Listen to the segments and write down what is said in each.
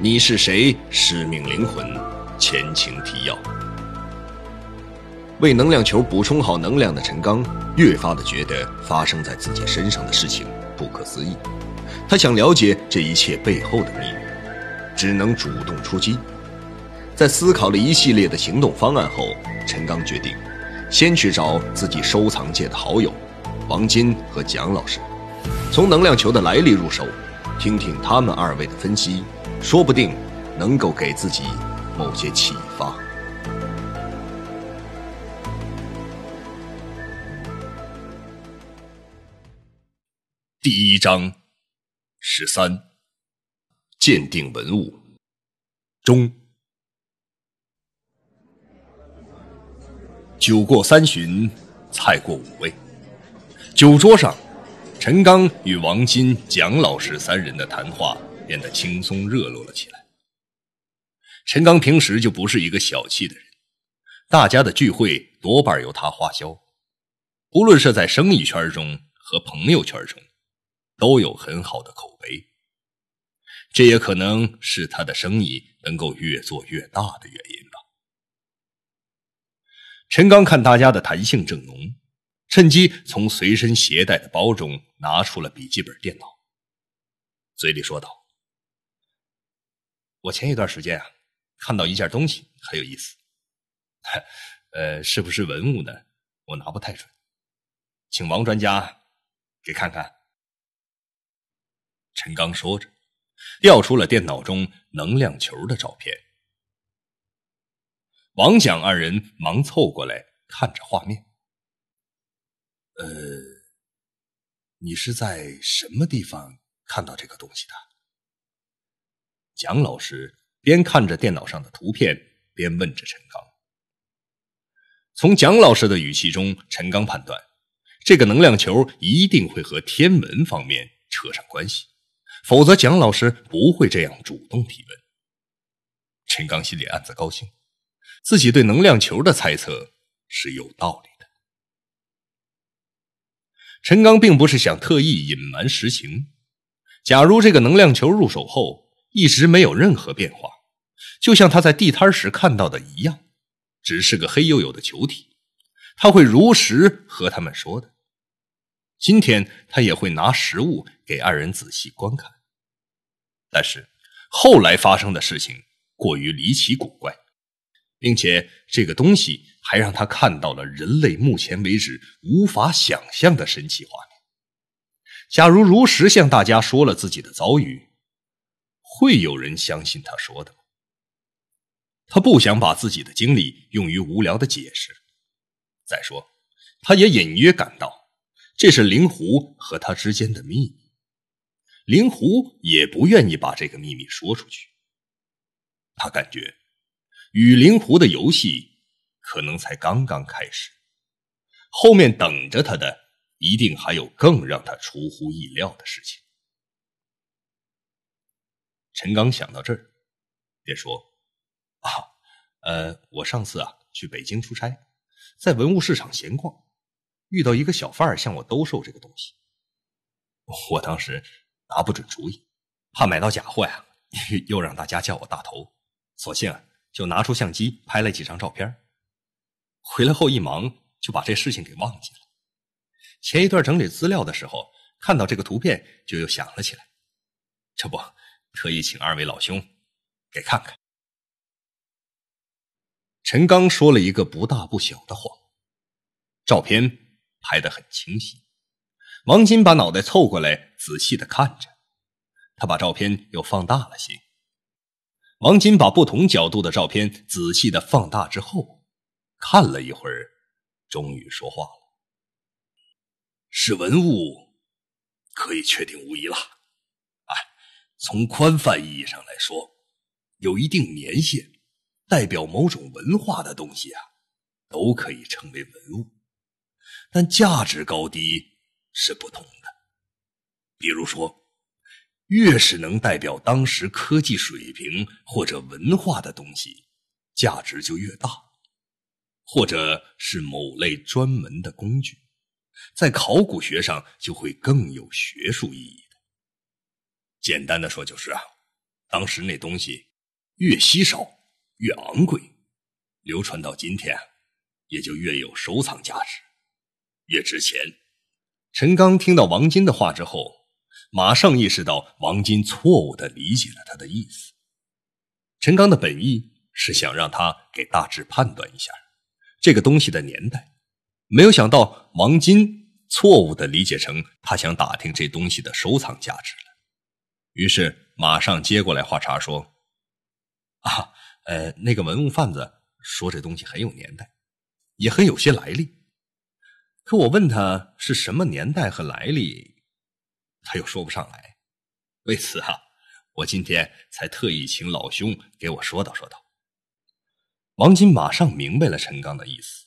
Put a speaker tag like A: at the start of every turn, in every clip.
A: 你是谁？使命灵魂，前情提要。为能量球补充好能量的陈刚，越发的觉得发生在自己身上的事情不可思议。他想了解这一切背后的秘密，只能主动出击。在思考了一系列的行动方案后，陈刚决定先去找自己收藏界的好友王金和蒋老师，从能量球的来历入手，听听他们二位的分析，说不定能够给自己某些启发。第一章十三，鉴定文物中。酒过三巡，菜过五味，酒桌上，陈刚与王金、蒋老师三人的谈话变得轻松热络了起来。陈刚平时就不是一个小气的人，大家的聚会多半由他花销，无论是在生意圈中和朋友圈中。都有很好的口碑，这也可能是他的生意能够越做越大的原因吧。陈刚看大家的谈性正浓，趁机从随身携带的包中拿出了笔记本电脑，嘴里说道：“我前一段时间啊，看到一件东西很有意思，呃，是不是文物呢？我拿不太准，请王专家给看看。”陈刚说着，调出了电脑中能量球的照片。王蒋二人忙凑过来看着画面。呃，你是在什么地方看到这个东西的？蒋老师边看着电脑上的图片，边问着陈刚。从蒋老师的语气中，陈刚判断，这个能量球一定会和天文方面扯上关系。否则，蒋老师不会这样主动提问。陈刚心里暗自高兴，自己对能量球的猜测是有道理的。陈刚并不是想特意隐瞒实情。假如这个能量球入手后一直没有任何变化，就像他在地摊时看到的一样，只是个黑黝黝的球体，他会如实和他们说的。今天他也会拿实物给二人仔细观看。但是，后来发生的事情过于离奇古怪，并且这个东西还让他看到了人类目前为止无法想象的神奇画面。假如如实向大家说了自己的遭遇，会有人相信他说的吗？他不想把自己的经历用于无聊的解释。再说，他也隐约感到，这是灵狐和他之间的秘密。灵狐也不愿意把这个秘密说出去。他感觉，与灵狐的游戏可能才刚刚开始，后面等着他的一定还有更让他出乎意料的事情。陈刚想到这儿，便说：“啊，呃，我上次啊去北京出差，在文物市场闲逛，遇到一个小贩向我兜售这个东西，我当时。”拿不准主意，怕买到假货呀，又让大家叫我大头，索性就拿出相机拍了几张照片。回来后一忙就把这事情给忘记了。前一段整理资料的时候，看到这个图片就又想了起来，这不特意请二位老兄给看看。陈刚说了一个不大不小的谎，照片拍得很清晰。王金把脑袋凑过来，仔细的看着。他把照片又放大了些。王金把不同角度的照片仔细的放大之后，看了一会儿，终于说话了：“是文物，可以确定无疑了。从宽泛意义上来说，有一定年限、代表某种文化的东西啊，都可以称为文物。但价值高低……”是不同的，比如说，越是能代表当时科技水平或者文化的东西，价值就越大；或者是某类专门的工具，在考古学上就会更有学术意义。简单的说就是啊，当时那东西越稀少越昂贵，流传到今天也就越有收藏价值，越值钱。陈刚听到王金的话之后，马上意识到王金错误的理解了他的意思。陈刚的本意是想让他给大致判断一下这个东西的年代，没有想到王金错误的理解成他想打听这东西的收藏价值了，于是马上接过来话茬说：“啊，呃，那个文物贩子说这东西很有年代，也很有些来历。”可我问他是什么年代和来历，他又说不上来。为此啊，我今天才特意请老兄给我说道说道。王金马上明白了陈刚的意思，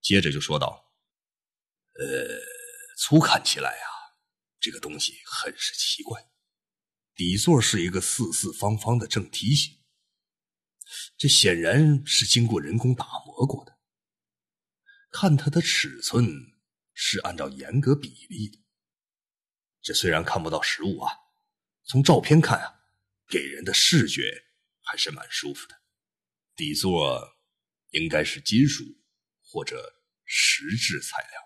A: 接着就说道：“呃，粗看起来啊，这个东西很是奇怪，底座是一个四四方方的正梯形，这显然是经过人工打磨过的。”看它的尺寸是按照严格比例的，这虽然看不到实物啊，从照片看啊，给人的视觉还是蛮舒服的。底座应该是金属或者石质材料。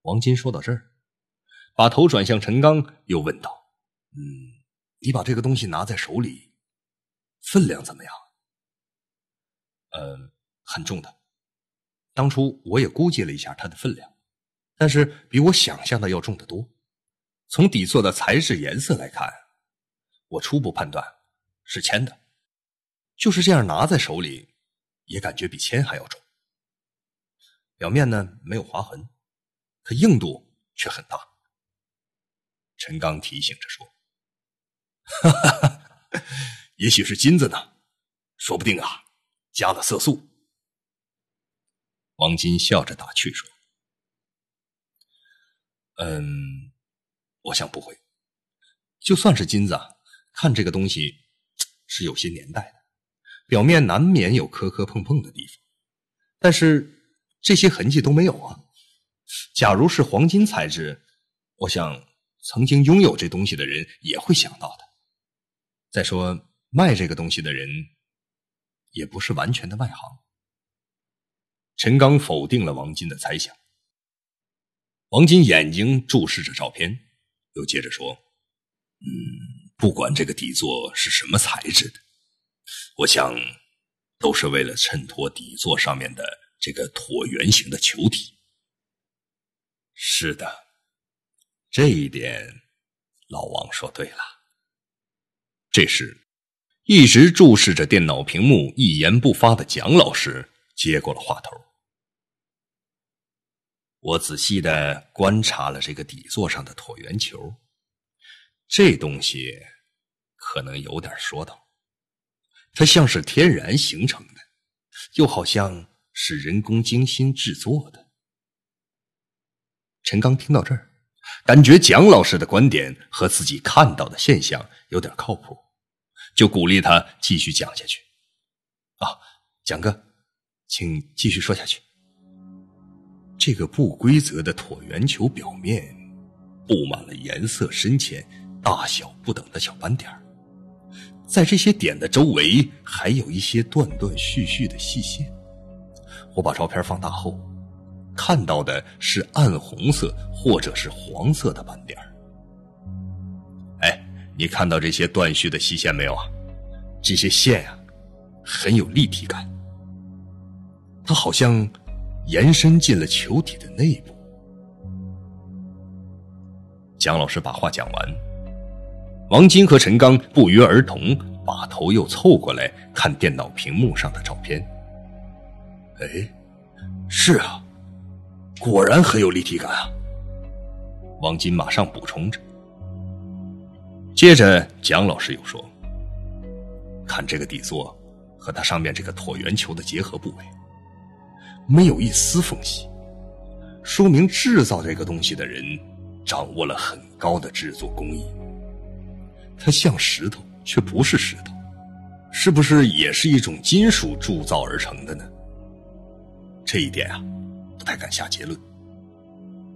A: 王金说到这儿，把头转向陈刚，又问道：“嗯，你把这个东西拿在手里，分量怎么样？”“嗯，很重的。”当初我也估计了一下它的分量，但是比我想象的要重得多。从底座的材质、颜色来看，我初步判断是铅的。就是这样拿在手里，也感觉比铅还要重。表面呢没有划痕，可硬度却很大。陈刚提醒着说：“哈哈，也许是金子呢，说不定啊，加了色素。”王金笑着打趣说：“嗯，我想不会。就算是金子，看这个东西是有些年代的，表面难免有磕磕碰碰的地方，但是这些痕迹都没有啊。假如是黄金材质，我想曾经拥有这东西的人也会想到的。再说卖这个东西的人，也不是完全的外行。”陈刚否定了王金的猜想。王金眼睛注视着照片，又接着说：“嗯，不管这个底座是什么材质的，我想都是为了衬托底座上面的这个椭圆形的球体。”是的，这一点老王说对了。这时，一直注视着电脑屏幕、一言不发的蒋老师。接过了话头，我仔细的观察了这个底座上的椭圆球，这东西可能有点说道，它像是天然形成的，又好像是人工精心制作的。陈刚听到这儿，感觉蒋老师的观点和自己看到的现象有点靠谱，就鼓励他继续讲下去。啊，蒋哥。请继续说下去。这个不规则的椭圆球表面布满了颜色深浅、大小不等的小斑点在这些点的周围还有一些断断续续的细线。我把照片放大后，看到的是暗红色或者是黄色的斑点，你看到这些断续的细线没有啊？这些线啊，很有立体感。它好像延伸进了球体的内部。蒋老师把话讲完，王金和陈刚不约而同把头又凑过来看电脑屏幕上的照片。哎，是啊，果然很有立体感啊！王金马上补充着。接着，蒋老师又说：“看这个底座和它上面这个椭圆球的结合部位。”没有一丝缝隙，说明制造这个东西的人掌握了很高的制作工艺。它像石头，却不是石头，是不是也是一种金属铸造而成的呢？这一点啊，不太敢下结论。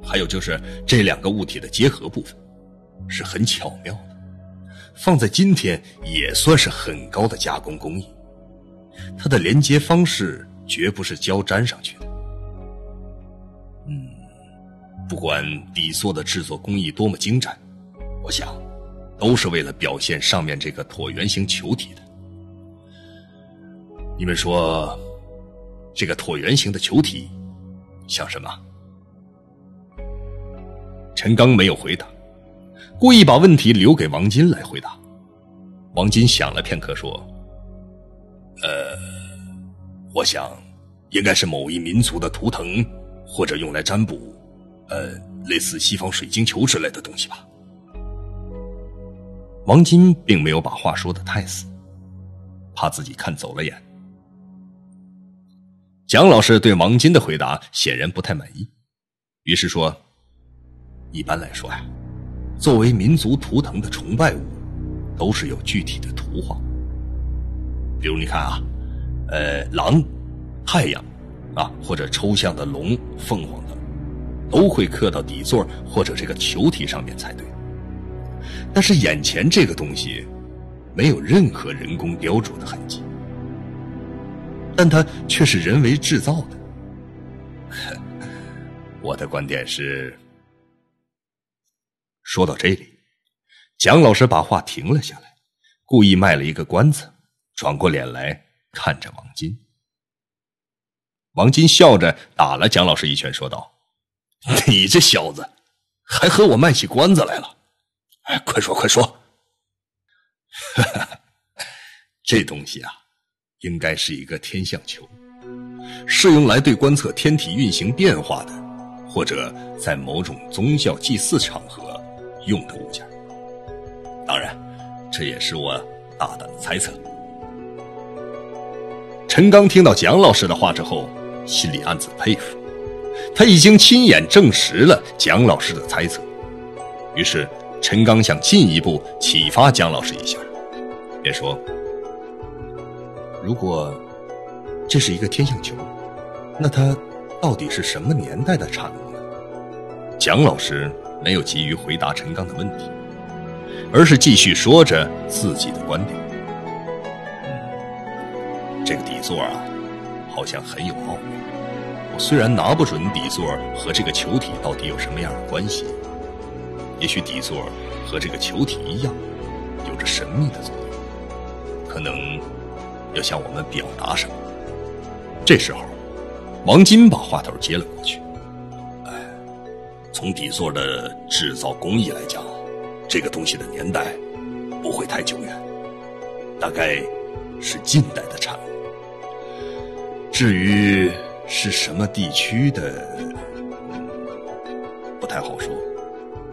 A: 还有就是这两个物体的结合部分，是很巧妙，放在今天也算是很高的加工工艺。它的连接方式绝不是胶粘上去的。嗯，不管底座的制作工艺多么精湛，我想，都是为了表现上面这个椭圆形球体的。你们说，这个椭圆形的球体像什么？陈刚没有回答，故意把问题留给王金来回答。王金想了片刻，说：“呃，我想，应该是某一民族的图腾，或者用来占卜，呃，类似西方水晶球之类的东西吧。”王金并没有把话说的太死，怕自己看走了眼。蒋老师对王金的回答显然不太满意，于是说：“一般来说呀，作为民族图腾的崇拜物，都是有具体的图画。比如你看啊，呃，狼、太阳，啊，或者抽象的龙、凤凰等，都会刻到底座或者这个球体上面才对。但是眼前这个东西，没有任何人工雕琢的痕迹。”但它却是人为制造的。我的观点是，说到这里，蒋老师把话停了下来，故意卖了一个关子，转过脸来看着王金。王金笑着打了蒋老师一拳，说道：“你这小子，还和我卖起关子来了？哎，快说快说！这东西啊。”应该是一个天象球，是用来对观测天体运行变化的，或者在某种宗教祭祀场合用的物件。当然，这也是我大胆的猜测。陈刚听到蒋老师的话之后，心里暗自佩服，他已经亲眼证实了蒋老师的猜测。于是，陈刚想进一步启发蒋老师一下，便说。如果这是一个天象球，那它到底是什么年代的产物呢？蒋老师没有急于回答陈刚的问题，而是继续说着自己的观点。这个底座啊，好像很有奥秘。我虽然拿不准底座和这个球体到底有什么样的关系，也许底座和这个球体一样，有着神秘的作用，可能。要向我们表达什么？这时候，王金把话头接了过去。从底座的制造工艺来讲，这个东西的年代不会太久远，大概是近代的产物。至于是什么地区的，不太好说，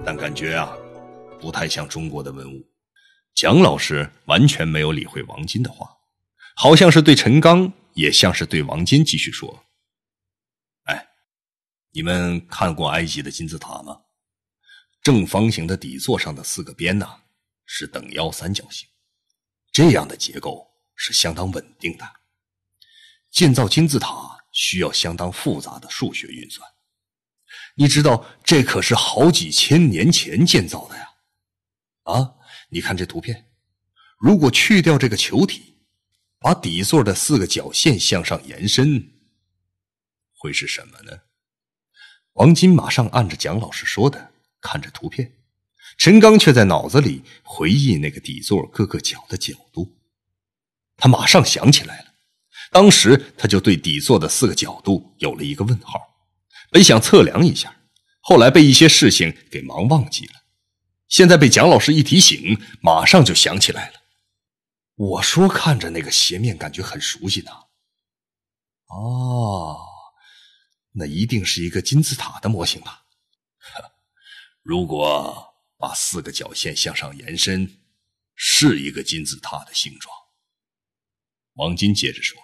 A: 但感觉啊，不太像中国的文物。蒋老师完全没有理会王金的话。好像是对陈刚，也像是对王金，继续说：“，你们看过埃及的金字塔吗？正方形的底座上的四个边呐，是等腰三角形，这样的结构是相当稳定的。建造金字塔需要相当复杂的数学运算，你知道这可是好几千年前建造的呀！啊，你看这图片，如果去掉这个球体。”把底座的四个角线向上延伸，会是什么呢？王金马上按着蒋老师说的看着图片，陈刚却在脑子里回忆那个底座各个角的角度。他马上想起来了，当时他就对底座的四个角度有了一个问号，本想测量一下，后来被一些事情给忙忘记了，现在被蒋老师一提醒，马上就想起来了。我说：“看着那个斜面，感觉很熟悉呢。”哦，那一定是一个金字塔的模型吧？如果把四个角线向上延伸，是一个金字塔的形状。王金接着说：“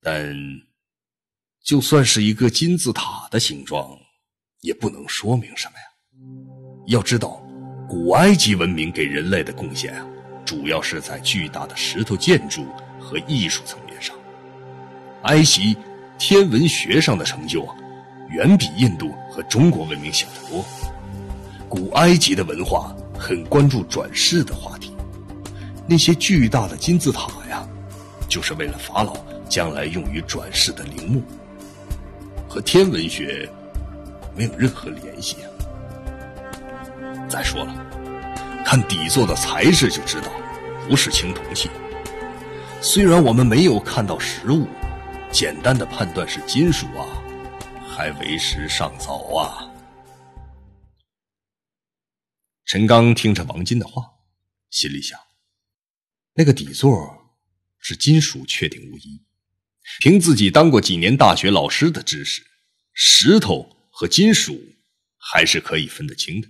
A: 但就算是一个金字塔的形状，也不能说明什么呀。要知道，古埃及文明给人类的贡献啊。”主要是在巨大的石头建筑和艺术层面上，埃及天文学上的成就啊，远比印度和中国文明小得多。古埃及的文化很关注转世的话题。那些巨大的金字塔呀，就是为了法老将来用于转世的陵墓，和天文学没有任何联系啊。再说了，看底座的材质就知道，不是青铜器。虽然我们没有看到实物，简单的判断是金属啊，还为时尚早啊。陈刚听着王金的话，心里想。那个底座是金属，确定无疑。凭自己当过几年大学老师的知识，石头和金属还是可以分得清的，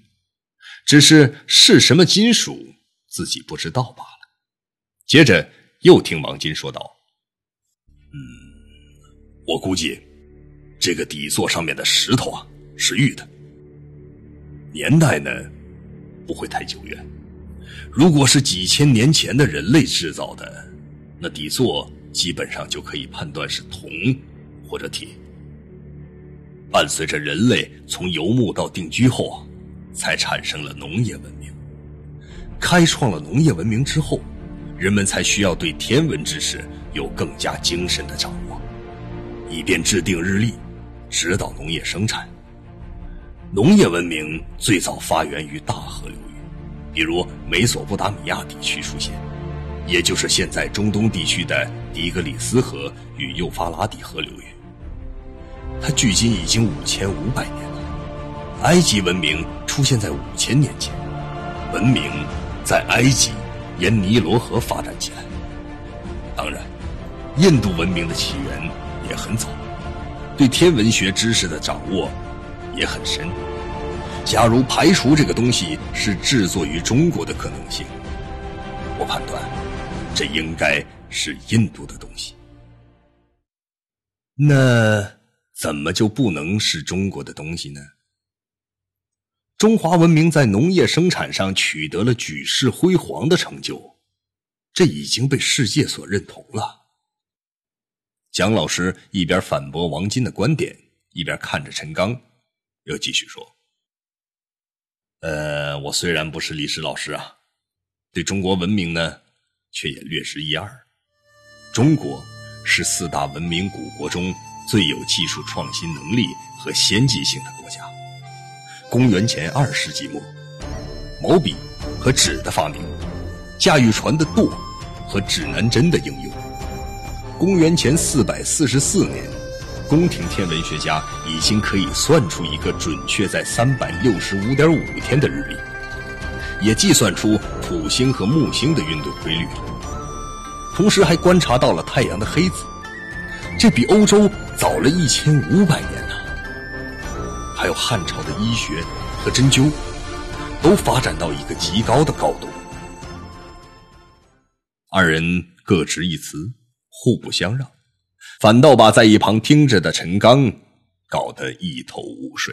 A: 只是是什么金属自己不知道罢了。接着又听王金说道：“嗯，我估计这个底座上面的石头啊是玉的，年代呢不会太久远。”如果是几千年前的人类制造的，那底座基本上就可以判断是铜或者铁。伴随着人类从游牧到定居后啊，才产生了农业文明。开创了农业文明之后，人们才需要对天文知识有更加精深的掌握，以便制定日历，指导农业生产。农业文明最早发源于大河流域。比如美索不达米亚地区出现，也就是现在中东地区的底格里斯河与幼发拉底河流域。它距今已经五千五百年了。埃及文明出现在五千年前，文明在埃及沿尼罗河发展起来。当然，印度文明的起源也很早，对天文学知识的掌握也很深。假如排除这个东西是制作于中国的可能性，我判断这应该是印度的东西。那怎么就不能是中国的东西呢？中华文明在农业生产上取得了举世辉煌的成就，这已经被世界所认同了。蒋老师一边反驳王金的观点，一边看着陈刚，又继续说。呃，我虽然不是历史老师啊，对中国文明呢，却也略知一二。中国是四大文明古国中最有技术创新能力和先进性的国家。公元前二世纪末，毛笔和纸的发明，驾驭船的舵和指南针的应用。公元前四百四十四年。宫廷天文学家已经可以算出一个准确在三百六十五点五天的日历，也计算出土星和木星的运动规律了。同时还观察到了太阳的黑子，这比欧洲早了一千五百年呢。还有汉朝的医学和针灸，都发展到一个极高的高度。二人各执一词，互不相让。反倒把在一旁听着的陈刚搞得一头雾水。